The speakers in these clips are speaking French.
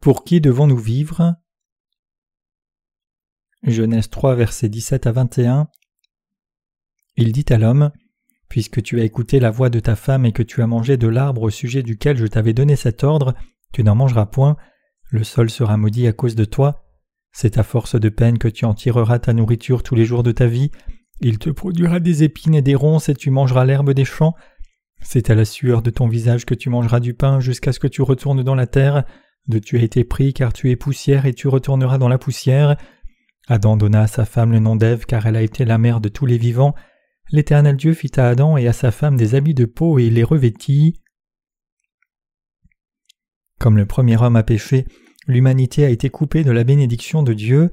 Pour qui devons-nous vivre? Genèse 3, versets 17 à 21. Il dit à l'homme Puisque tu as écouté la voix de ta femme et que tu as mangé de l'arbre au sujet duquel je t'avais donné cet ordre, tu n'en mangeras point, le sol sera maudit à cause de toi. C'est à force de peine que tu en tireras ta nourriture tous les jours de ta vie. Il te produira des épines et des ronces et tu mangeras l'herbe des champs. C'est à la sueur de ton visage que tu mangeras du pain jusqu'à ce que tu retournes dans la terre. De tu as été pris car tu es poussière et tu retourneras dans la poussière. Adam donna à sa femme le nom d'Ève car elle a été la mère de tous les vivants. L'Éternel Dieu fit à Adam et à sa femme des habits de peau et les revêtit. Comme le premier homme a péché, l'humanité a été coupée de la bénédiction de Dieu.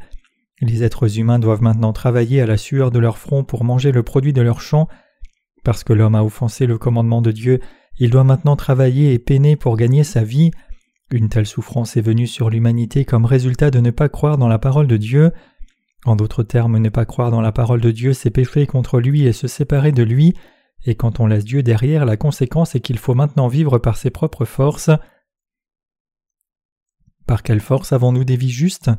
Les êtres humains doivent maintenant travailler à la sueur de leur front pour manger le produit de leur champ. Parce que l'homme a offensé le commandement de Dieu, il doit maintenant travailler et peiner pour gagner sa vie. Une telle souffrance est venue sur l'humanité comme résultat de ne pas croire dans la parole de Dieu. En d'autres termes, ne pas croire dans la parole de Dieu, c'est pécher contre lui et se séparer de lui, et quand on laisse Dieu derrière, la conséquence est qu'il faut maintenant vivre par ses propres forces. Par quelle force avons-nous des vies justes?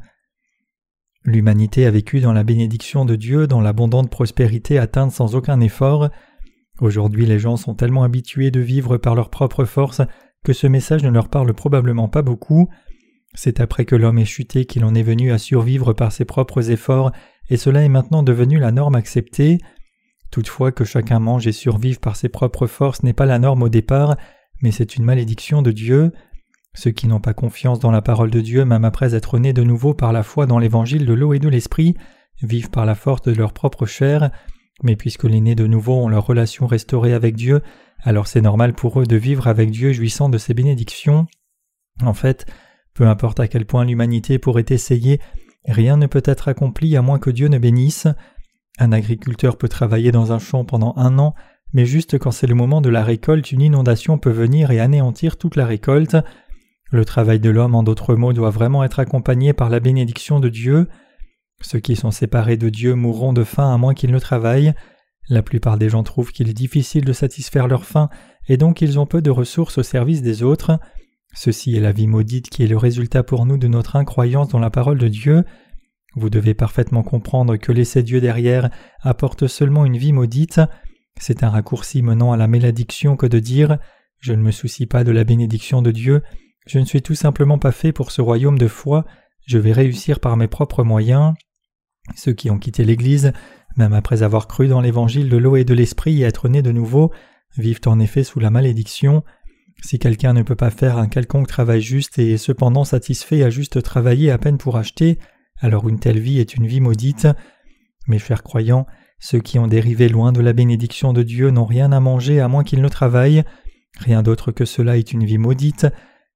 L'humanité a vécu dans la bénédiction de Dieu, dans l'abondante prospérité atteinte sans aucun effort. Aujourd'hui les gens sont tellement habitués de vivre par leurs propres forces que ce message ne leur parle probablement pas beaucoup. C'est après que l'homme est chuté qu'il en est venu à survivre par ses propres efforts, et cela est maintenant devenu la norme acceptée. Toutefois que chacun mange et survive par ses propres forces n'est pas la norme au départ, mais c'est une malédiction de Dieu. Ceux qui n'ont pas confiance dans la parole de Dieu, même après être nés de nouveau par la foi dans l'évangile de l'eau et de l'esprit, vivent par la force de leur propre chair, mais puisque les nés de nouveau ont leur relation restaurée avec Dieu, alors c'est normal pour eux de vivre avec Dieu jouissant de ses bénédictions. En fait, peu importe à quel point l'humanité pourrait essayer, rien ne peut être accompli à moins que Dieu ne bénisse. Un agriculteur peut travailler dans un champ pendant un an, mais juste quand c'est le moment de la récolte, une inondation peut venir et anéantir toute la récolte. Le travail de l'homme, en d'autres mots, doit vraiment être accompagné par la bénédiction de Dieu. Ceux qui sont séparés de Dieu mourront de faim à moins qu'ils ne travaillent. La plupart des gens trouvent qu'il est difficile de satisfaire leur faim et donc ils ont peu de ressources au service des autres. Ceci est la vie maudite qui est le résultat pour nous de notre incroyance dans la parole de Dieu. Vous devez parfaitement comprendre que laisser Dieu derrière apporte seulement une vie maudite. C'est un raccourci menant à la malédiction que de dire Je ne me soucie pas de la bénédiction de Dieu, je ne suis tout simplement pas fait pour ce royaume de foi, je vais réussir par mes propres moyens. Ceux qui ont quitté l'Église, même après avoir cru dans l'évangile de l'eau et de l'esprit et être nés de nouveau, vivent en effet sous la malédiction. Si quelqu'un ne peut pas faire un quelconque travail juste et est cependant satisfait à juste travailler à peine pour acheter, alors une telle vie est une vie maudite. Mes chers croyants, ceux qui ont dérivé loin de la bénédiction de Dieu n'ont rien à manger à moins qu'ils ne travaillent. Rien d'autre que cela est une vie maudite.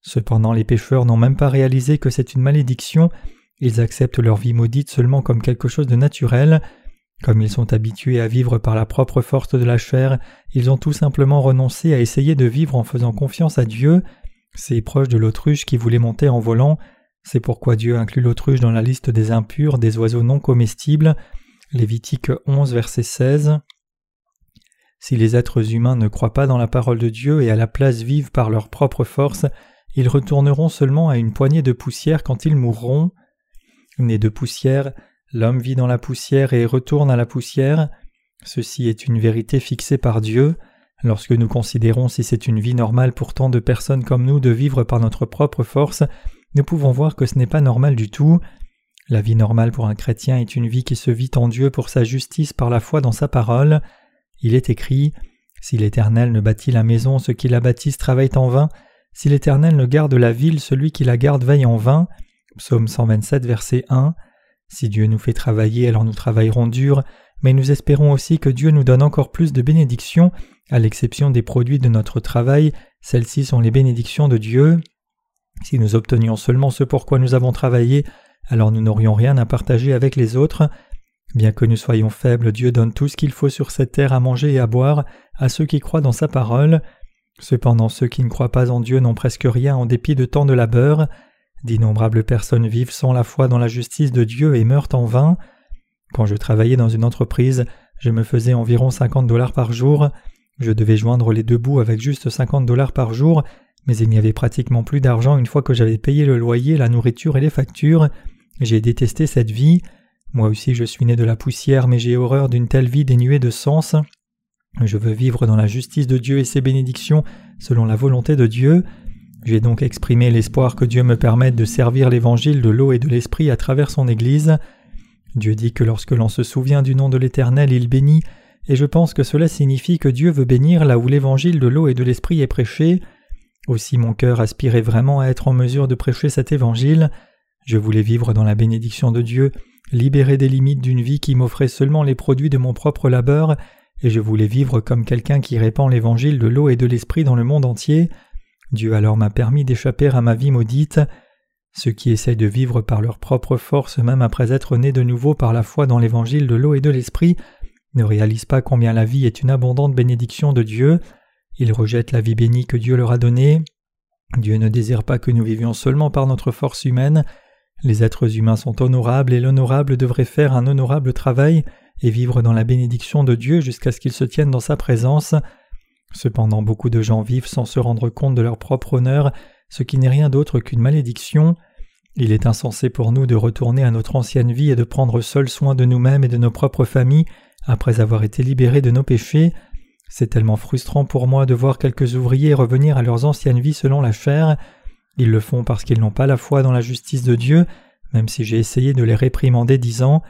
Cependant les pécheurs n'ont même pas réalisé que c'est une malédiction, ils acceptent leur vie maudite seulement comme quelque chose de naturel. Comme ils sont habitués à vivre par la propre force de la chair, ils ont tout simplement renoncé à essayer de vivre en faisant confiance à Dieu. C'est proche de l'autruche qui voulait monter en volant. C'est pourquoi Dieu inclut l'autruche dans la liste des impurs, des oiseaux non comestibles. Lévitique 11, verset 16. Si les êtres humains ne croient pas dans la parole de Dieu et à la place vivent par leur propre force, ils retourneront seulement à une poignée de poussière quand ils mourront. Né de poussière, L'homme vit dans la poussière et retourne à la poussière. Ceci est une vérité fixée par Dieu. Lorsque nous considérons si c'est une vie normale pour tant de personnes comme nous de vivre par notre propre force, nous pouvons voir que ce n'est pas normal du tout. La vie normale pour un chrétien est une vie qui se vit en Dieu pour sa justice par la foi dans sa parole. Il est écrit Si l'Éternel ne bâtit la maison, ceux qui la bâtissent travaillent en vain. Si l'Éternel ne garde la ville, celui qui la garde veille en vain. Psaume 127, verset 1. Si Dieu nous fait travailler, alors nous travaillerons dur, mais nous espérons aussi que Dieu nous donne encore plus de bénédictions, à l'exception des produits de notre travail, celles-ci sont les bénédictions de Dieu. Si nous obtenions seulement ce pour quoi nous avons travaillé, alors nous n'aurions rien à partager avec les autres. Bien que nous soyons faibles, Dieu donne tout ce qu'il faut sur cette terre à manger et à boire à ceux qui croient dans sa parole. Cependant ceux qui ne croient pas en Dieu n'ont presque rien en dépit de tant de labeur. D'innombrables personnes vivent sans la foi dans la justice de Dieu et meurent en vain. Quand je travaillais dans une entreprise, je me faisais environ 50 dollars par jour. Je devais joindre les deux bouts avec juste 50 dollars par jour, mais il n'y avait pratiquement plus d'argent une fois que j'avais payé le loyer, la nourriture et les factures. J'ai détesté cette vie. Moi aussi je suis né de la poussière, mais j'ai horreur d'une telle vie dénuée de sens. Je veux vivre dans la justice de Dieu et ses bénédictions selon la volonté de Dieu. J'ai donc exprimé l'espoir que Dieu me permette de servir l'évangile de l'eau et de l'esprit à travers son Église. Dieu dit que lorsque l'on se souvient du nom de l'Éternel, il bénit, et je pense que cela signifie que Dieu veut bénir là où l'évangile de l'eau et de l'esprit est prêché. Aussi mon cœur aspirait vraiment à être en mesure de prêcher cet évangile. Je voulais vivre dans la bénédiction de Dieu, libéré des limites d'une vie qui m'offrait seulement les produits de mon propre labeur, et je voulais vivre comme quelqu'un qui répand l'évangile de l'eau et de l'esprit dans le monde entier. Dieu alors m'a permis d'échapper à ma vie maudite. Ceux qui essaient de vivre par leur propre force même après être nés de nouveau par la foi dans l'évangile de l'eau et de l'esprit ne réalisent pas combien la vie est une abondante bénédiction de Dieu. Ils rejettent la vie bénie que Dieu leur a donnée. Dieu ne désire pas que nous vivions seulement par notre force humaine. Les êtres humains sont honorables et l'honorable devrait faire un honorable travail et vivre dans la bénédiction de Dieu jusqu'à ce qu'ils se tiennent dans sa présence. Cependant beaucoup de gens vivent sans se rendre compte de leur propre honneur, ce qui n'est rien d'autre qu'une malédiction. Il est insensé pour nous de retourner à notre ancienne vie et de prendre seul soin de nous-mêmes et de nos propres familles après avoir été libérés de nos péchés. C'est tellement frustrant pour moi de voir quelques ouvriers revenir à leurs anciennes vies selon la chair. Ils le font parce qu'ils n'ont pas la foi dans la justice de Dieu, même si j'ai essayé de les réprimander disant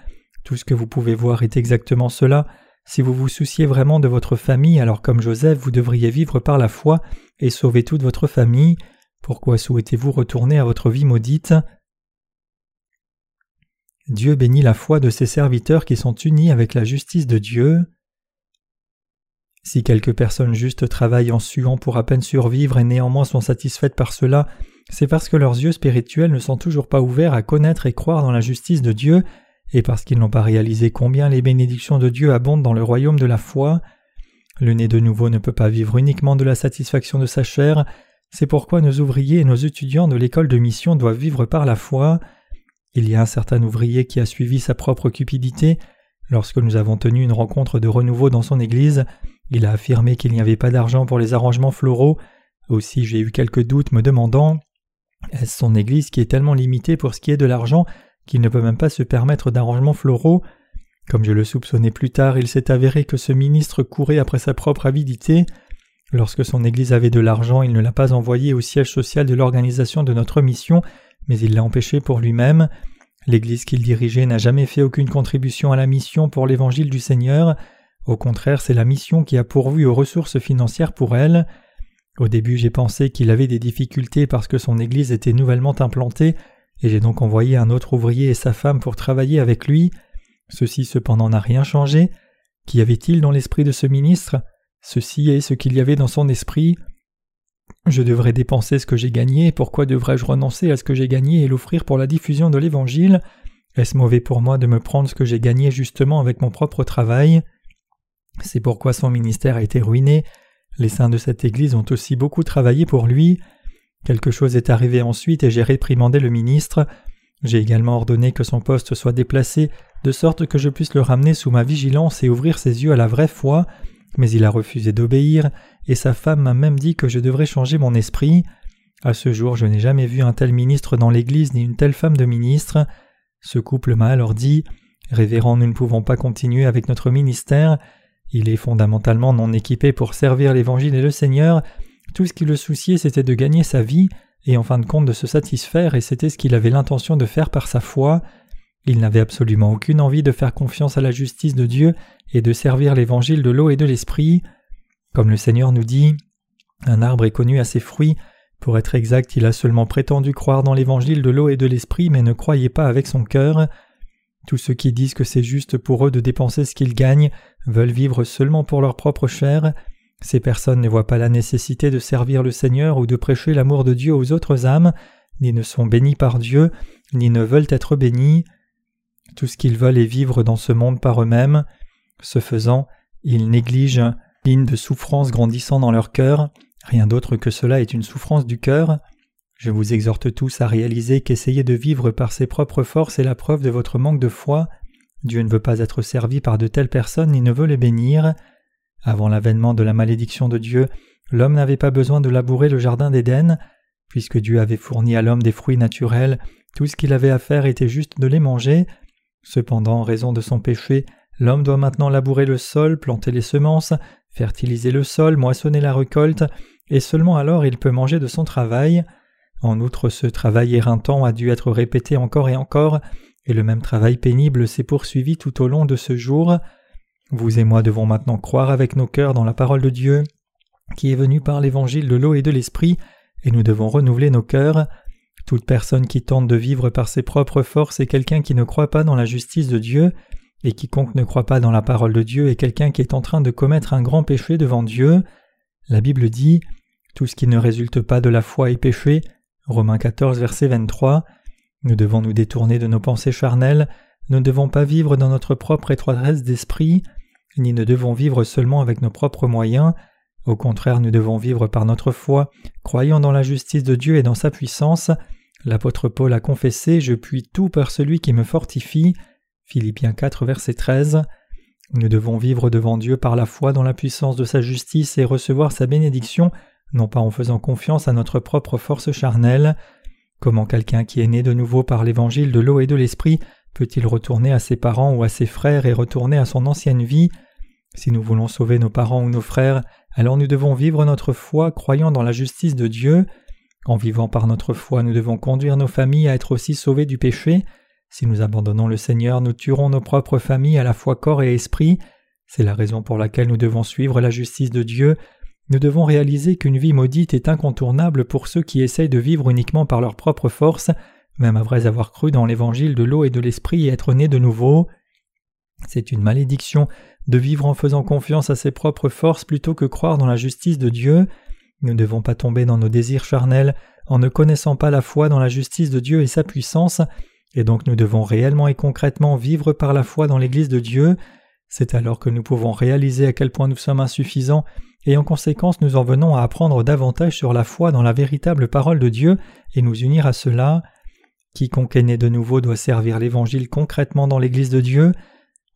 Tout ce que vous pouvez voir est exactement cela, si vous vous souciez vraiment de votre famille, alors comme Joseph, vous devriez vivre par la foi et sauver toute votre famille. Pourquoi souhaitez-vous retourner à votre vie maudite? Dieu bénit la foi de ses serviteurs qui sont unis avec la justice de Dieu. Si quelques personnes justes travaillent en suant pour à peine survivre et néanmoins sont satisfaites par cela, c'est parce que leurs yeux spirituels ne sont toujours pas ouverts à connaître et croire dans la justice de Dieu et parce qu'ils n'ont pas réalisé combien les bénédictions de Dieu abondent dans le royaume de la foi. Le né de nouveau ne peut pas vivre uniquement de la satisfaction de sa chair, c'est pourquoi nos ouvriers et nos étudiants de l'école de mission doivent vivre par la foi. Il y a un certain ouvrier qui a suivi sa propre cupidité. Lorsque nous avons tenu une rencontre de renouveau dans son église, il a affirmé qu'il n'y avait pas d'argent pour les arrangements floraux. Aussi j'ai eu quelques doutes me demandant est-ce son église qui est tellement limitée pour ce qui est de l'argent? Qu'il ne peut même pas se permettre d'arrangements floraux. Comme je le soupçonnais plus tard, il s'est avéré que ce ministre courait après sa propre avidité. Lorsque son Église avait de l'argent, il ne l'a pas envoyé au siège social de l'organisation de notre mission, mais il l'a empêché pour lui-même. L'Église qu'il dirigeait n'a jamais fait aucune contribution à la mission pour l'Évangile du Seigneur. Au contraire, c'est la mission qui a pourvu aux ressources financières pour elle. Au début, j'ai pensé qu'il avait des difficultés parce que son Église était nouvellement implantée et j'ai donc envoyé un autre ouvrier et sa femme pour travailler avec lui. Ceci cependant n'a rien changé. Qu'y avait-il dans l'esprit de ce ministre? Ceci est ce qu'il y avait dans son esprit. Je devrais dépenser ce que j'ai gagné, pourquoi devrais-je renoncer à ce que j'ai gagné et l'offrir pour la diffusion de l'Évangile? Est-ce mauvais pour moi de me prendre ce que j'ai gagné justement avec mon propre travail? C'est pourquoi son ministère a été ruiné. Les saints de cette Église ont aussi beaucoup travaillé pour lui. Quelque chose est arrivé ensuite et j'ai réprimandé le ministre. J'ai également ordonné que son poste soit déplacé, de sorte que je puisse le ramener sous ma vigilance et ouvrir ses yeux à la vraie foi, mais il a refusé d'obéir, et sa femme m'a même dit que je devrais changer mon esprit. À ce jour, je n'ai jamais vu un tel ministre dans l'Église ni une telle femme de ministre. Ce couple m'a alors dit Révérend, nous ne pouvons pas continuer avec notre ministère. Il est fondamentalement non équipé pour servir l'Évangile et le Seigneur, tout ce qui le souciait, c'était de gagner sa vie, et en fin de compte de se satisfaire, et c'était ce qu'il avait l'intention de faire par sa foi. Il n'avait absolument aucune envie de faire confiance à la justice de Dieu et de servir l'évangile de l'eau et de l'esprit. Comme le Seigneur nous dit, un arbre est connu à ses fruits. Pour être exact, il a seulement prétendu croire dans l'évangile de l'eau et de l'esprit, mais ne croyait pas avec son cœur. Tous ceux qui disent que c'est juste pour eux de dépenser ce qu'ils gagnent veulent vivre seulement pour leur propre chair. Ces personnes ne voient pas la nécessité de servir le Seigneur ou de prêcher l'amour de Dieu aux autres âmes, ni ne sont bénis par Dieu, ni ne veulent être bénis. Tout ce qu'ils veulent est vivre dans ce monde par eux-mêmes. Ce faisant, ils négligent ligne de souffrance grandissant dans leur cœur. Rien d'autre que cela est une souffrance du cœur. Je vous exhorte tous à réaliser qu'essayer de vivre par ses propres forces est la preuve de votre manque de foi. Dieu ne veut pas être servi par de telles personnes ni ne veut les bénir. Avant l'avènement de la malédiction de Dieu, l'homme n'avait pas besoin de labourer le jardin d'Éden, puisque Dieu avait fourni à l'homme des fruits naturels, tout ce qu'il avait à faire était juste de les manger. Cependant, en raison de son péché, l'homme doit maintenant labourer le sol, planter les semences, fertiliser le sol, moissonner la récolte, et seulement alors il peut manger de son travail. En outre, ce travail éreintant a dû être répété encore et encore, et le même travail pénible s'est poursuivi tout au long de ce jour. Vous et moi devons maintenant croire avec nos cœurs dans la parole de Dieu, qui est venue par l'évangile de l'eau et de l'esprit, et nous devons renouveler nos cœurs. Toute personne qui tente de vivre par ses propres forces est quelqu'un qui ne croit pas dans la justice de Dieu, et quiconque ne croit pas dans la parole de Dieu est quelqu'un qui est en train de commettre un grand péché devant Dieu. La Bible dit Tout ce qui ne résulte pas de la foi est péché. Romains 14, verset 23. Nous devons nous détourner de nos pensées charnelles, nous ne devons pas vivre dans notre propre étroitesse d'esprit, ni ne devons vivre seulement avec nos propres moyens. Au contraire, nous devons vivre par notre foi, croyant dans la justice de Dieu et dans sa puissance. L'apôtre Paul a confessé Je puis tout par celui qui me fortifie. Philippiens 4, verset 13. Nous devons vivre devant Dieu par la foi dans la puissance de sa justice et recevoir sa bénédiction, non pas en faisant confiance à notre propre force charnelle. Comment quelqu'un qui est né de nouveau par l'évangile de l'eau et de l'esprit peut-il retourner à ses parents ou à ses frères et retourner à son ancienne vie? Si nous voulons sauver nos parents ou nos frères, alors nous devons vivre notre foi croyant dans la justice de Dieu. En vivant par notre foi, nous devons conduire nos familles à être aussi sauvées du péché. Si nous abandonnons le Seigneur, nous tuerons nos propres familles à la fois corps et esprit. C'est la raison pour laquelle nous devons suivre la justice de Dieu. Nous devons réaliser qu'une vie maudite est incontournable pour ceux qui essayent de vivre uniquement par leur propre force, même après avoir cru dans l'évangile de l'eau et de l'esprit et être nés de nouveau. C'est une malédiction de vivre en faisant confiance à ses propres forces plutôt que croire dans la justice de Dieu. Nous ne devons pas tomber dans nos désirs charnels en ne connaissant pas la foi dans la justice de Dieu et sa puissance, et donc nous devons réellement et concrètement vivre par la foi dans l'Église de Dieu. C'est alors que nous pouvons réaliser à quel point nous sommes insuffisants, et en conséquence nous en venons à apprendre davantage sur la foi dans la véritable parole de Dieu et nous unir à cela. Quiconque est né de nouveau doit servir l'Évangile concrètement dans l'Église de Dieu.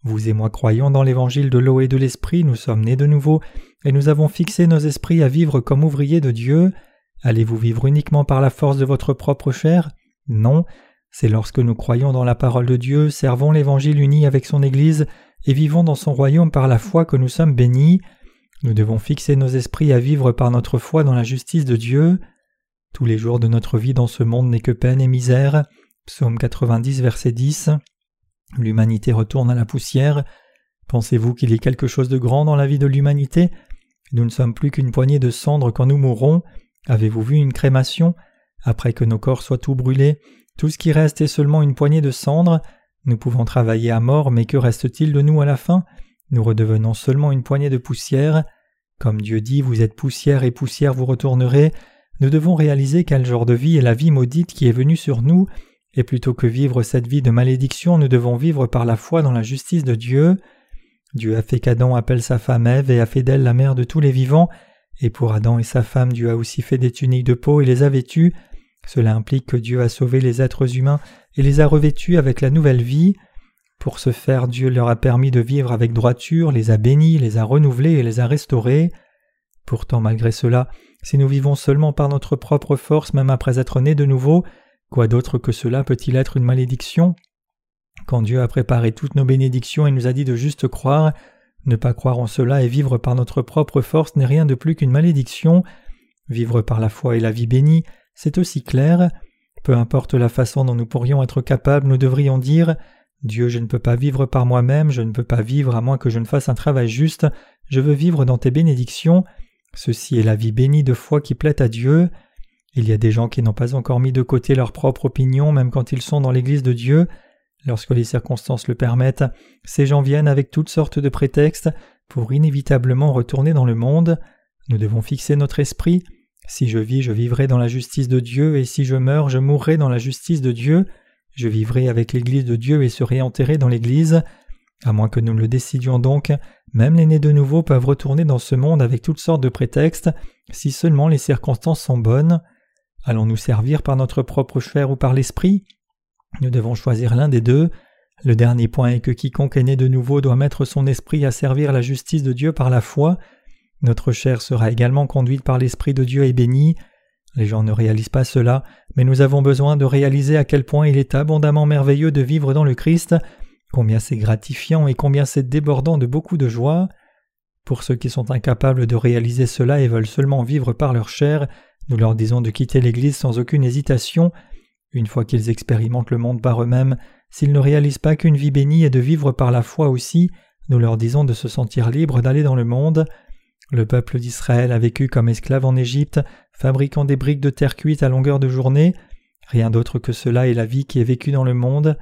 Vous et moi croyons dans l'Évangile de l'eau et de l'Esprit, nous sommes nés de nouveau, et nous avons fixé nos esprits à vivre comme ouvriers de Dieu. Allez-vous vivre uniquement par la force de votre propre chair? Non, c'est lorsque nous croyons dans la parole de Dieu, servons l'Évangile uni avec son Église, et vivons dans son royaume par la foi que nous sommes bénis. Nous devons fixer nos esprits à vivre par notre foi dans la justice de Dieu. Tous les jours de notre vie dans ce monde n'est que peine et misère. Psaume 90, verset 10. L'humanité retourne à la poussière. Pensez-vous qu'il y ait quelque chose de grand dans la vie de l'humanité? Nous ne sommes plus qu'une poignée de cendres quand nous mourrons. Avez-vous vu une crémation? Après que nos corps soient tout brûlés, tout ce qui reste est seulement une poignée de cendres. Nous pouvons travailler à mort, mais que reste-t-il de nous à la fin? Nous redevenons seulement une poignée de poussière. Comme Dieu dit, vous êtes poussière et poussière vous retournerez. Nous devons réaliser quel genre de vie est la vie maudite qui est venue sur nous, et plutôt que vivre cette vie de malédiction, nous devons vivre par la foi dans la justice de Dieu. Dieu a fait qu'Adam appelle sa femme Ève et a fait d'elle la mère de tous les vivants, et pour Adam et sa femme Dieu a aussi fait des tuniques de peau et les a vêtues. Cela implique que Dieu a sauvé les êtres humains et les a revêtus avec la nouvelle vie. Pour ce faire, Dieu leur a permis de vivre avec droiture, les a bénis, les a renouvelés et les a restaurés. Pourtant, malgré cela, si nous vivons seulement par notre propre force, même après être nés de nouveau, quoi d'autre que cela peut-il être une malédiction? Quand Dieu a préparé toutes nos bénédictions et nous a dit de juste croire, ne pas croire en cela et vivre par notre propre force n'est rien de plus qu'une malédiction. Vivre par la foi et la vie bénie, c'est aussi clair. Peu importe la façon dont nous pourrions être capables, nous devrions dire Dieu, je ne peux pas vivre par moi-même, je ne peux pas vivre à moins que je ne fasse un travail juste, je veux vivre dans tes bénédictions. Ceci est la vie bénie de foi qui plaît à Dieu. Il y a des gens qui n'ont pas encore mis de côté leur propre opinion même quand ils sont dans l'Église de Dieu. Lorsque les circonstances le permettent, ces gens viennent avec toutes sortes de prétextes pour inévitablement retourner dans le monde. Nous devons fixer notre esprit si je vis, je vivrai dans la justice de Dieu, et si je meurs, je mourrai dans la justice de Dieu. Je vivrai avec l'Église de Dieu et serai enterré dans l'Église. À moins que nous le décidions donc, même les nés de nouveau peuvent retourner dans ce monde avec toutes sortes de prétextes, si seulement les circonstances sont bonnes. Allons-nous servir par notre propre chair ou par l'esprit? Nous devons choisir l'un des deux. Le dernier point est que quiconque est né de nouveau doit mettre son esprit à servir la justice de Dieu par la foi. Notre chair sera également conduite par l'Esprit de Dieu et bénie. Les gens ne réalisent pas cela, mais nous avons besoin de réaliser à quel point il est abondamment merveilleux de vivre dans le Christ, combien c'est gratifiant et combien c'est débordant de beaucoup de joie. Pour ceux qui sont incapables de réaliser cela et veulent seulement vivre par leur chair, nous leur disons de quitter l'Église sans aucune hésitation. Une fois qu'ils expérimentent le monde par eux-mêmes, s'ils ne réalisent pas qu'une vie bénie est de vivre par la foi aussi, nous leur disons de se sentir libres d'aller dans le monde. Le peuple d'Israël a vécu comme esclave en Égypte, fabriquant des briques de terre cuite à longueur de journée. Rien d'autre que cela est la vie qui est vécue dans le monde.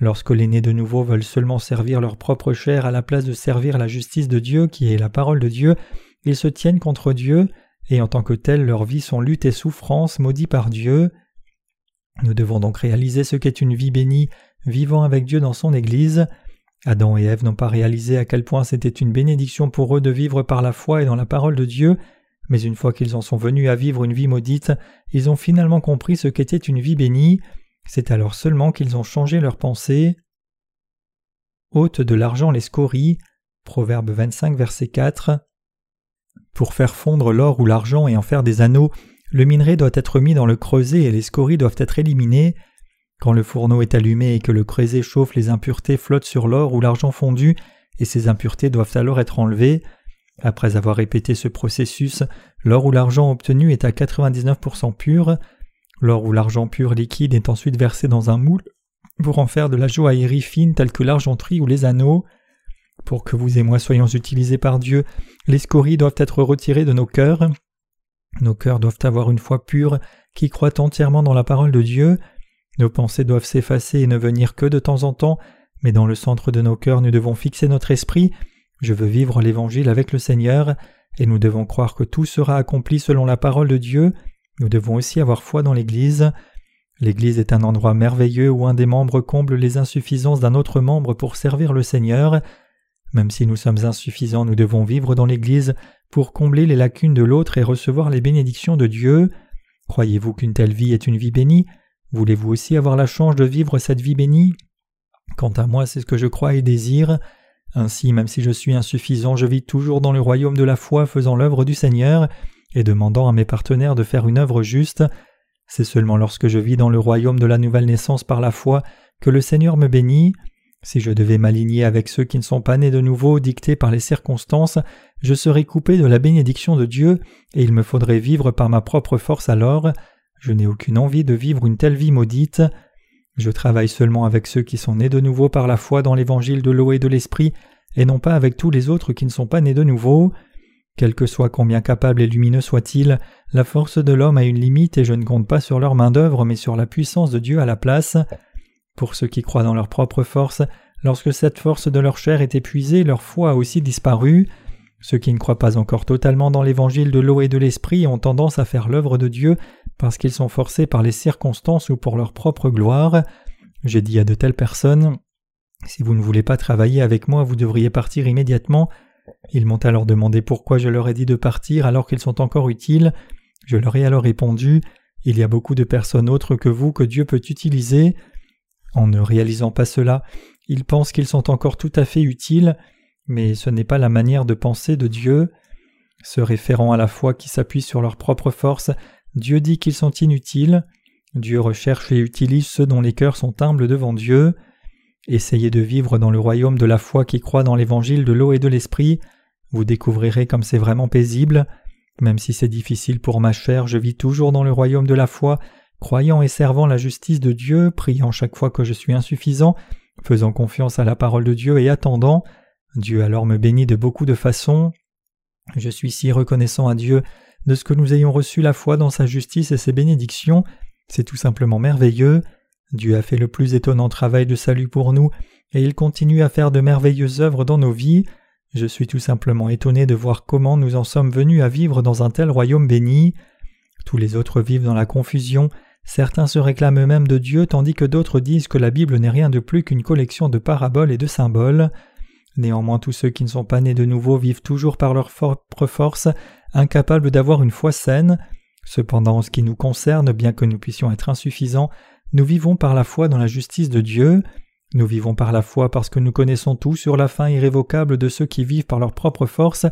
Lorsque les nés de nouveau veulent seulement servir leur propre chair à la place de servir la justice de Dieu qui est la parole de Dieu, ils se tiennent contre Dieu, et en tant que tels leur vie sont lutte et souffrance maudits par Dieu. Nous devons donc réaliser ce qu'est une vie bénie, vivant avec Dieu dans son Église. Adam et Ève n'ont pas réalisé à quel point c'était une bénédiction pour eux de vivre par la foi et dans la parole de Dieu, mais une fois qu'ils en sont venus à vivre une vie maudite, ils ont finalement compris ce qu'était une vie bénie, c'est alors seulement qu'ils ont changé leur pensée. Hôte de l'argent les scories. Proverbe 25, verset 4. Pour faire fondre l'or ou l'argent et en faire des anneaux, le minerai doit être mis dans le creuset et les scories doivent être éliminées. Quand le fourneau est allumé et que le creuset chauffe, les impuretés flottent sur l'or ou l'argent fondu, et ces impuretés doivent alors être enlevées. Après avoir répété ce processus, l'or ou l'argent obtenu est à 99% pur. L'or ou l'argent pur liquide est ensuite versé dans un moule pour en faire de la joaillerie fine telle que l'argenterie ou les anneaux. Pour que vous et moi soyons utilisés par Dieu, les scories doivent être retirées de nos cœurs. Nos cœurs doivent avoir une foi pure qui croit entièrement dans la parole de Dieu. Nos pensées doivent s'effacer et ne venir que de temps en temps, mais dans le centre de nos cœurs nous devons fixer notre esprit. Je veux vivre l'Évangile avec le Seigneur, et nous devons croire que tout sera accompli selon la parole de Dieu. Nous devons aussi avoir foi dans l'Église. L'Église est un endroit merveilleux où un des membres comble les insuffisances d'un autre membre pour servir le Seigneur. Même si nous sommes insuffisants, nous devons vivre dans l'Église pour combler les lacunes de l'autre et recevoir les bénédictions de Dieu. Croyez-vous qu'une telle vie est une vie bénie? Voulez-vous aussi avoir la chance de vivre cette vie bénie? Quant à moi, c'est ce que je crois et désire. Ainsi, même si je suis insuffisant, je vis toujours dans le royaume de la foi faisant l'œuvre du Seigneur et demandant à mes partenaires de faire une œuvre juste. C'est seulement lorsque je vis dans le royaume de la nouvelle naissance par la foi que le Seigneur me bénit. Si je devais m'aligner avec ceux qui ne sont pas nés de nouveau, dictés par les circonstances, je serais coupé de la bénédiction de Dieu, et il me faudrait vivre par ma propre force alors. Je n'ai aucune envie de vivre une telle vie maudite. Je travaille seulement avec ceux qui sont nés de nouveau par la foi dans l'évangile de l'eau et de l'esprit, et non pas avec tous les autres qui ne sont pas nés de nouveau. Quel que soit combien capable et lumineux soit-il, la force de l'homme a une limite et je ne compte pas sur leur main-d'œuvre mais sur la puissance de Dieu à la place. Pour ceux qui croient dans leur propre force, lorsque cette force de leur chair est épuisée, leur foi a aussi disparu. Ceux qui ne croient pas encore totalement dans l'évangile de l'eau et de l'esprit ont tendance à faire l'œuvre de Dieu parce qu'ils sont forcés par les circonstances ou pour leur propre gloire. J'ai dit à de telles personnes Si vous ne voulez pas travailler avec moi, vous devriez partir immédiatement. Ils m'ont alors demandé pourquoi je leur ai dit de partir alors qu'ils sont encore utiles. Je leur ai alors répondu Il y a beaucoup de personnes autres que vous que Dieu peut utiliser. En ne réalisant pas cela, ils pensent qu'ils sont encore tout à fait utiles, mais ce n'est pas la manière de penser de Dieu. Se référant à la foi qui s'appuie sur leur propre force, Dieu dit qu'ils sont inutiles. Dieu recherche et utilise ceux dont les cœurs sont humbles devant Dieu. Essayez de vivre dans le royaume de la foi qui croit dans l'évangile de l'eau et de l'esprit. Vous découvrirez comme c'est vraiment paisible. Même si c'est difficile pour ma chair, je vis toujours dans le royaume de la foi, croyant et servant la justice de Dieu, priant chaque fois que je suis insuffisant, faisant confiance à la parole de Dieu et attendant. Dieu alors me bénit de beaucoup de façons. Je suis si reconnaissant à Dieu de ce que nous ayons reçu la foi dans sa justice et ses bénédictions, c'est tout simplement merveilleux. Dieu a fait le plus étonnant travail de salut pour nous, et il continue à faire de merveilleuses œuvres dans nos vies. Je suis tout simplement étonné de voir comment nous en sommes venus à vivre dans un tel royaume béni. Tous les autres vivent dans la confusion, certains se réclament eux-mêmes de Dieu tandis que d'autres disent que la Bible n'est rien de plus qu'une collection de paraboles et de symboles. Néanmoins tous ceux qui ne sont pas nés de nouveau vivent toujours par leur propre force, incapables d'avoir une foi saine. Cependant, en ce qui nous concerne, bien que nous puissions être insuffisants, nous vivons par la foi dans la justice de Dieu. Nous vivons par la foi parce que nous connaissons tout sur la fin irrévocable de ceux qui vivent par leur propre force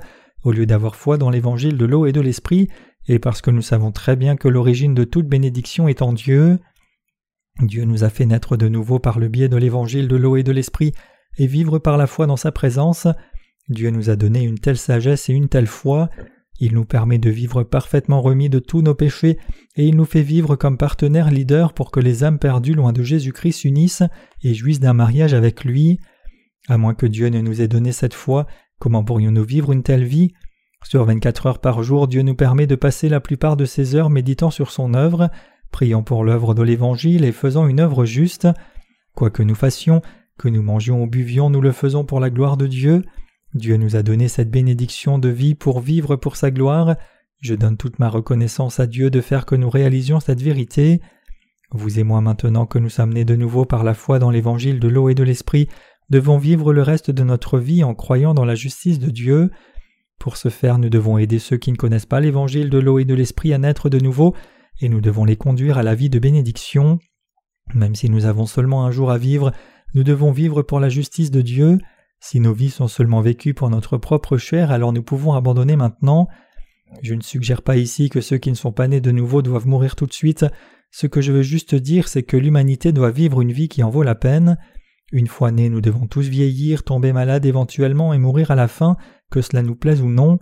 au lieu d'avoir foi dans l'évangile de l'eau et de l'esprit, et parce que nous savons très bien que l'origine de toute bénédiction est en Dieu. Dieu nous a fait naître de nouveau par le biais de l'évangile de l'eau et de l'esprit, et vivre par la foi dans sa présence. Dieu nous a donné une telle sagesse et une telle foi. Il nous permet de vivre parfaitement remis de tous nos péchés, et il nous fait vivre comme partenaire leader pour que les âmes perdues loin de Jésus-Christ s'unissent et jouissent d'un mariage avec lui. À moins que Dieu ne nous ait donné cette foi, comment pourrions-nous vivre une telle vie? Sur vingt-quatre heures par jour, Dieu nous permet de passer la plupart de ces heures méditant sur son œuvre, priant pour l'œuvre de l'Évangile et faisant une œuvre juste. Quoi que nous fassions, que nous mangions ou buvions, nous le faisons pour la gloire de Dieu. Dieu nous a donné cette bénédiction de vie pour vivre pour sa gloire. Je donne toute ma reconnaissance à Dieu de faire que nous réalisions cette vérité. Vous et moi maintenant que nous sommes nés de nouveau par la foi dans l'évangile de l'eau et de l'esprit, devons vivre le reste de notre vie en croyant dans la justice de Dieu. Pour ce faire, nous devons aider ceux qui ne connaissent pas l'évangile de l'eau et de l'esprit à naître de nouveau, et nous devons les conduire à la vie de bénédiction. Même si nous avons seulement un jour à vivre, nous devons vivre pour la justice de Dieu. Si nos vies sont seulement vécues pour notre propre chair, alors nous pouvons abandonner maintenant. Je ne suggère pas ici que ceux qui ne sont pas nés de nouveau doivent mourir tout de suite. Ce que je veux juste dire, c'est que l'humanité doit vivre une vie qui en vaut la peine. Une fois nés, nous devons tous vieillir, tomber malades éventuellement et mourir à la fin, que cela nous plaise ou non.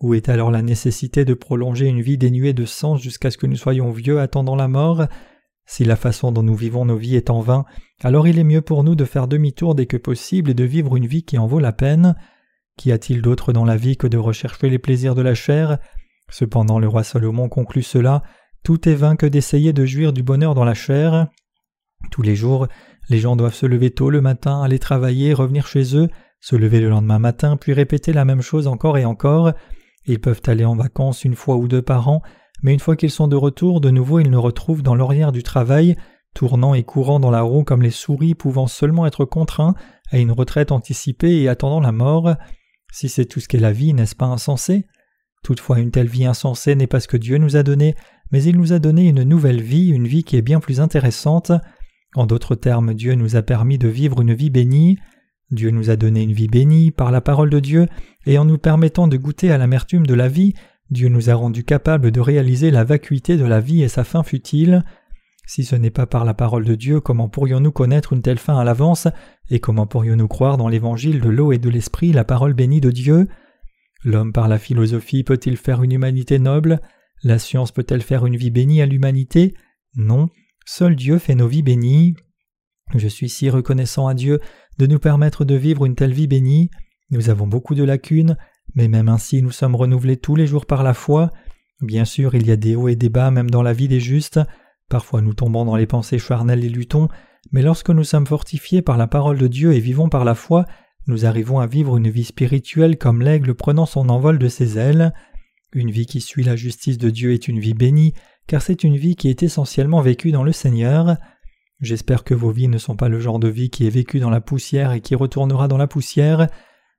Où est alors la nécessité de prolonger une vie dénuée de sens jusqu'à ce que nous soyons vieux attendant la mort? Si la façon dont nous vivons nos vies est en vain, alors il est mieux pour nous de faire demi-tour dès que possible et de vivre une vie qui en vaut la peine. Qu'y a-t-il d'autre dans la vie que de rechercher les plaisirs de la chair? Cependant le roi Salomon conclut cela Tout est vain que d'essayer de jouir du bonheur dans la chair. Tous les jours, les gens doivent se lever tôt le matin, aller travailler, revenir chez eux, se lever le lendemain matin, puis répéter la même chose encore et encore. Ils peuvent aller en vacances une fois ou deux par an, mais une fois qu'ils sont de retour, de nouveau ils nous retrouvent dans l'orière du travail, tournant et courant dans la roue comme les souris pouvant seulement être contraints à une retraite anticipée et attendant la mort. Si c'est tout ce qu'est la vie, n'est-ce pas insensé? Toutefois, une telle vie insensée n'est pas ce que Dieu nous a donné, mais il nous a donné une nouvelle vie, une vie qui est bien plus intéressante. En d'autres termes, Dieu nous a permis de vivre une vie bénie. Dieu nous a donné une vie bénie par la parole de Dieu, et en nous permettant de goûter à l'amertume de la vie, Dieu nous a rendus capables de réaliser la vacuité de la vie et sa fin futile. Si ce n'est pas par la parole de Dieu, comment pourrions-nous connaître une telle fin à l'avance, et comment pourrions-nous croire dans l'évangile de l'eau et de l'esprit, la parole bénie de Dieu? L'homme par la philosophie peut-il faire une humanité noble? La science peut-elle faire une vie bénie à l'humanité? Non, seul Dieu fait nos vies bénies. Je suis si reconnaissant à Dieu de nous permettre de vivre une telle vie bénie. Nous avons beaucoup de lacunes, mais même ainsi nous sommes renouvelés tous les jours par la foi. Bien sûr, il y a des hauts et des bas même dans la vie des justes. Parfois nous tombons dans les pensées charnelles et luttons, mais lorsque nous sommes fortifiés par la parole de Dieu et vivons par la foi, nous arrivons à vivre une vie spirituelle comme l'aigle prenant son envol de ses ailes. Une vie qui suit la justice de Dieu est une vie bénie, car c'est une vie qui est essentiellement vécue dans le Seigneur. J'espère que vos vies ne sont pas le genre de vie qui est vécue dans la poussière et qui retournera dans la poussière.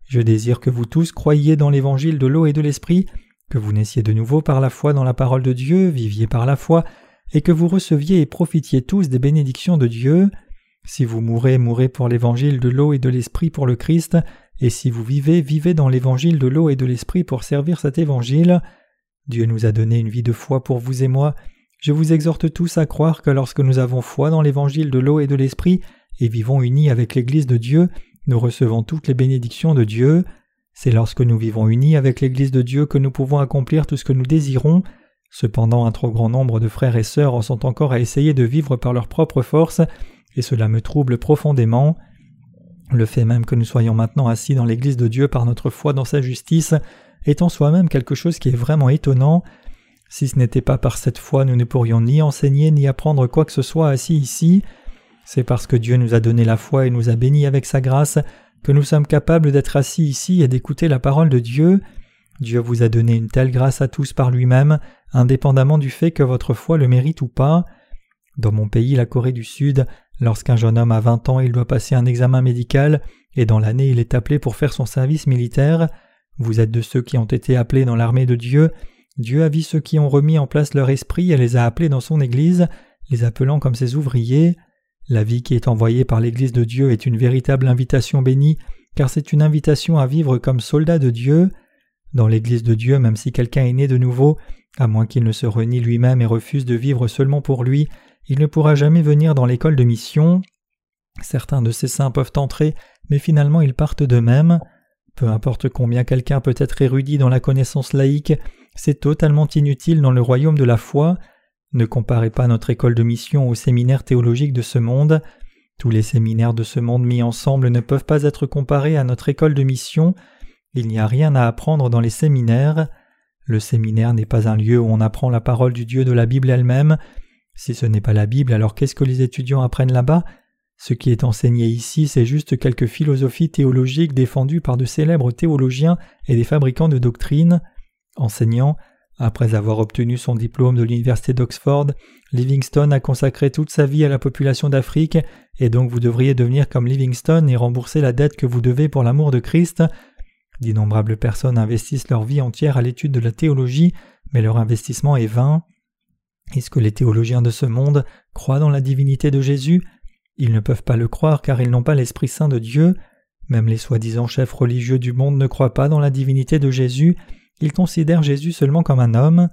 Je désire que vous tous croyiez dans l'évangile de l'eau et de l'esprit, que vous naissiez de nouveau par la foi dans la parole de Dieu, viviez par la foi, et que vous receviez et profitiez tous des bénédictions de Dieu. Si vous mourrez, mourrez pour l'évangile de l'eau et de l'esprit pour le Christ, et si vous vivez, vivez dans l'évangile de l'eau et de l'esprit pour servir cet évangile. Dieu nous a donné une vie de foi pour vous et moi. Je vous exhorte tous à croire que lorsque nous avons foi dans l'évangile de l'eau et de l'esprit, et vivons unis avec l'Église de Dieu, nous recevons toutes les bénédictions de Dieu. C'est lorsque nous vivons unis avec l'Église de Dieu que nous pouvons accomplir tout ce que nous désirons. Cependant, un trop grand nombre de frères et sœurs en sont encore à essayer de vivre par leur propre force, et cela me trouble profondément. Le fait même que nous soyons maintenant assis dans l'Église de Dieu par notre foi dans sa justice est en soi-même quelque chose qui est vraiment étonnant. Si ce n'était pas par cette foi, nous ne pourrions ni enseigner ni apprendre quoi que ce soit assis ici. C'est parce que Dieu nous a donné la foi et nous a bénis avec sa grâce que nous sommes capables d'être assis ici et d'écouter la parole de Dieu. Dieu vous a donné une telle grâce à tous par lui-même, indépendamment du fait que votre foi le mérite ou pas. Dans mon pays, la Corée du Sud, lorsqu'un jeune homme a 20 ans, il doit passer un examen médical, et dans l'année il est appelé pour faire son service militaire. Vous êtes de ceux qui ont été appelés dans l'armée de Dieu. Dieu a vu ceux qui ont remis en place leur esprit et les a appelés dans son Église, les appelant comme ses ouvriers. La vie qui est envoyée par l'Église de Dieu est une véritable invitation bénie, car c'est une invitation à vivre comme soldats de Dieu. Dans l'Église de Dieu, même si quelqu'un est né de nouveau, à moins qu'il ne se renie lui-même et refuse de vivre seulement pour lui, il ne pourra jamais venir dans l'école de mission. Certains de ces saints peuvent entrer, mais finalement ils partent d'eux-mêmes. Peu importe combien quelqu'un peut être érudit dans la connaissance laïque, c'est totalement inutile dans le royaume de la foi. Ne comparez pas notre école de mission aux séminaires théologiques de ce monde. Tous les séminaires de ce monde mis ensemble ne peuvent pas être comparés à notre école de mission. Il n'y a rien à apprendre dans les séminaires. Le séminaire n'est pas un lieu où on apprend la parole du Dieu de la Bible elle-même. Si ce n'est pas la Bible, alors qu'est-ce que les étudiants apprennent là-bas? Ce qui est enseigné ici, c'est juste quelques philosophies théologiques défendues par de célèbres théologiens et des fabricants de doctrines. Enseignant, après avoir obtenu son diplôme de l'université d'Oxford, Livingstone a consacré toute sa vie à la population d'Afrique, et donc vous devriez devenir comme Livingstone et rembourser la dette que vous devez pour l'amour de Christ. D'innombrables personnes investissent leur vie entière à l'étude de la théologie, mais leur investissement est vain. Est-ce que les théologiens de ce monde croient dans la divinité de Jésus? Ils ne peuvent pas le croire car ils n'ont pas l'Esprit Saint de Dieu. Même les soi-disant chefs religieux du monde ne croient pas dans la divinité de Jésus, ils considèrent Jésus seulement comme un homme.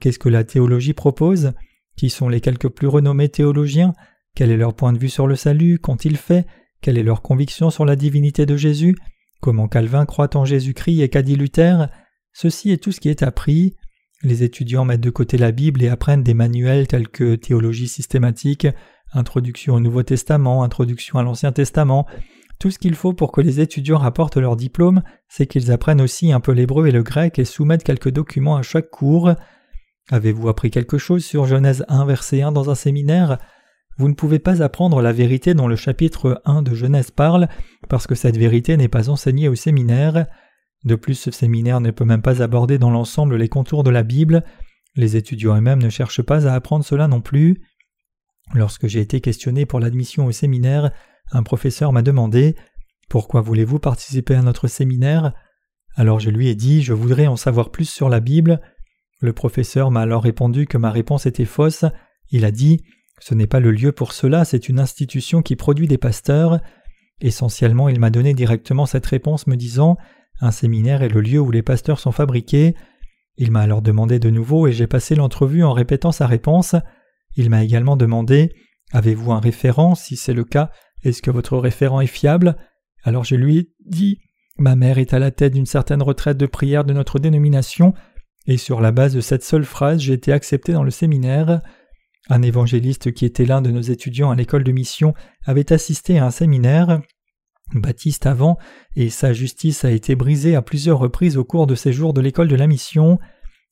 Qu'est-ce que la théologie propose? Qui sont les quelques plus renommés théologiens? Quel est leur point de vue sur le salut? Qu'ont-ils fait? Quelle est leur conviction sur la divinité de Jésus? Comment Calvin croit en Jésus-Christ et qu'a dit Luther? Ceci est tout ce qui est appris. Les étudiants mettent de côté la Bible et apprennent des manuels tels que théologie systématique, introduction au Nouveau Testament, introduction à l'Ancien Testament. Tout ce qu'il faut pour que les étudiants rapportent leur diplôme, c'est qu'ils apprennent aussi un peu l'hébreu et le grec et soumettent quelques documents à chaque cours. Avez-vous appris quelque chose sur Genèse 1 verset 1 dans un séminaire? Vous ne pouvez pas apprendre la vérité dont le chapitre 1 de Genèse parle, parce que cette vérité n'est pas enseignée au séminaire. De plus, ce séminaire ne peut même pas aborder dans l'ensemble les contours de la Bible. Les étudiants eux-mêmes ne cherchent pas à apprendre cela non plus. Lorsque j'ai été questionné pour l'admission au séminaire, un professeur m'a demandé Pourquoi voulez-vous participer à notre séminaire? Alors je lui ai dit Je voudrais en savoir plus sur la Bible. Le professeur m'a alors répondu que ma réponse était fausse. Il a dit Ce n'est pas le lieu pour cela, c'est une institution qui produit des pasteurs. Essentiellement, il m'a donné directement cette réponse me disant un séminaire est le lieu où les pasteurs sont fabriqués. Il m'a alors demandé de nouveau et j'ai passé l'entrevue en répétant sa réponse. Il m'a également demandé Avez-vous un référent? Si c'est le cas, est-ce que votre référent est fiable? Alors je lui ai dit Ma mère est à la tête d'une certaine retraite de prière de notre dénomination, et sur la base de cette seule phrase, j'ai été accepté dans le séminaire. Un évangéliste qui était l'un de nos étudiants à l'école de mission avait assisté à un séminaire Baptiste avant, et sa justice a été brisée à plusieurs reprises au cours de ses jours de l'école de la mission.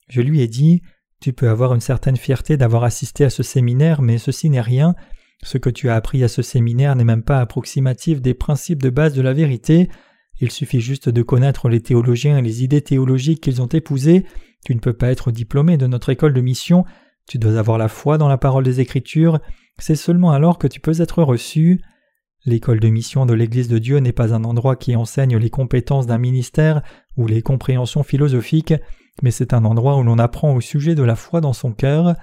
Je lui ai dit Tu peux avoir une certaine fierté d'avoir assisté à ce séminaire, mais ceci n'est rien. Ce que tu as appris à ce séminaire n'est même pas approximatif des principes de base de la vérité. Il suffit juste de connaître les théologiens et les idées théologiques qu'ils ont épousées. Tu ne peux pas être diplômé de notre école de mission. Tu dois avoir la foi dans la parole des Écritures. C'est seulement alors que tu peux être reçu. L'école de mission de l'Église de Dieu n'est pas un endroit qui enseigne les compétences d'un ministère ou les compréhensions philosophiques, mais c'est un endroit où l'on apprend au sujet de la foi dans son cœur.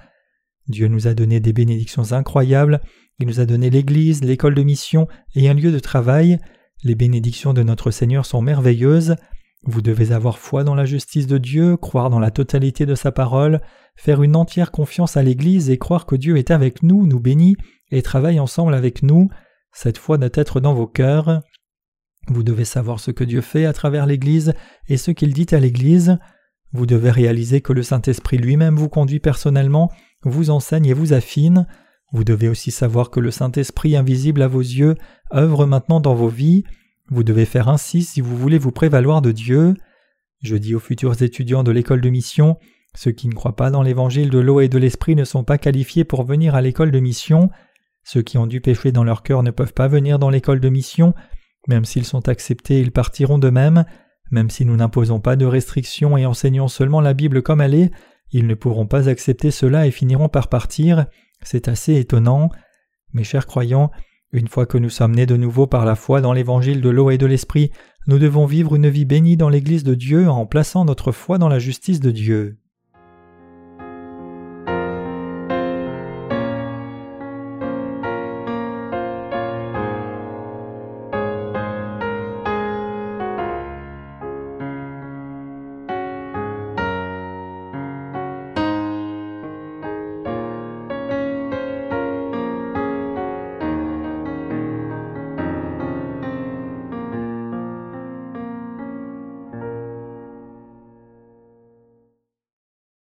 Dieu nous a donné des bénédictions incroyables, il nous a donné l'Église, l'école de mission et un lieu de travail. Les bénédictions de notre Seigneur sont merveilleuses. Vous devez avoir foi dans la justice de Dieu, croire dans la totalité de sa parole, faire une entière confiance à l'Église et croire que Dieu est avec nous, nous bénit et travaille ensemble avec nous. Cette foi doit être dans vos cœurs. Vous devez savoir ce que Dieu fait à travers l'Église et ce qu'il dit à l'Église. Vous devez réaliser que le Saint-Esprit lui-même vous conduit personnellement, vous enseigne et vous affine. Vous devez aussi savoir que le Saint-Esprit invisible à vos yeux œuvre maintenant dans vos vies. Vous devez faire ainsi si vous voulez vous prévaloir de Dieu. Je dis aux futurs étudiants de l'école de mission, ceux qui ne croient pas dans l'évangile de l'eau et de l'esprit ne sont pas qualifiés pour venir à l'école de mission. Ceux qui ont du péché dans leur cœur ne peuvent pas venir dans l'école de mission. Même s'ils sont acceptés, ils partiront d'eux-mêmes. Même si nous n'imposons pas de restrictions et enseignons seulement la Bible comme elle est, ils ne pourront pas accepter cela et finiront par partir. C'est assez étonnant. Mes chers croyants, une fois que nous sommes nés de nouveau par la foi dans l'évangile de l'eau et de l'esprit, nous devons vivre une vie bénie dans l'Église de Dieu en plaçant notre foi dans la justice de Dieu.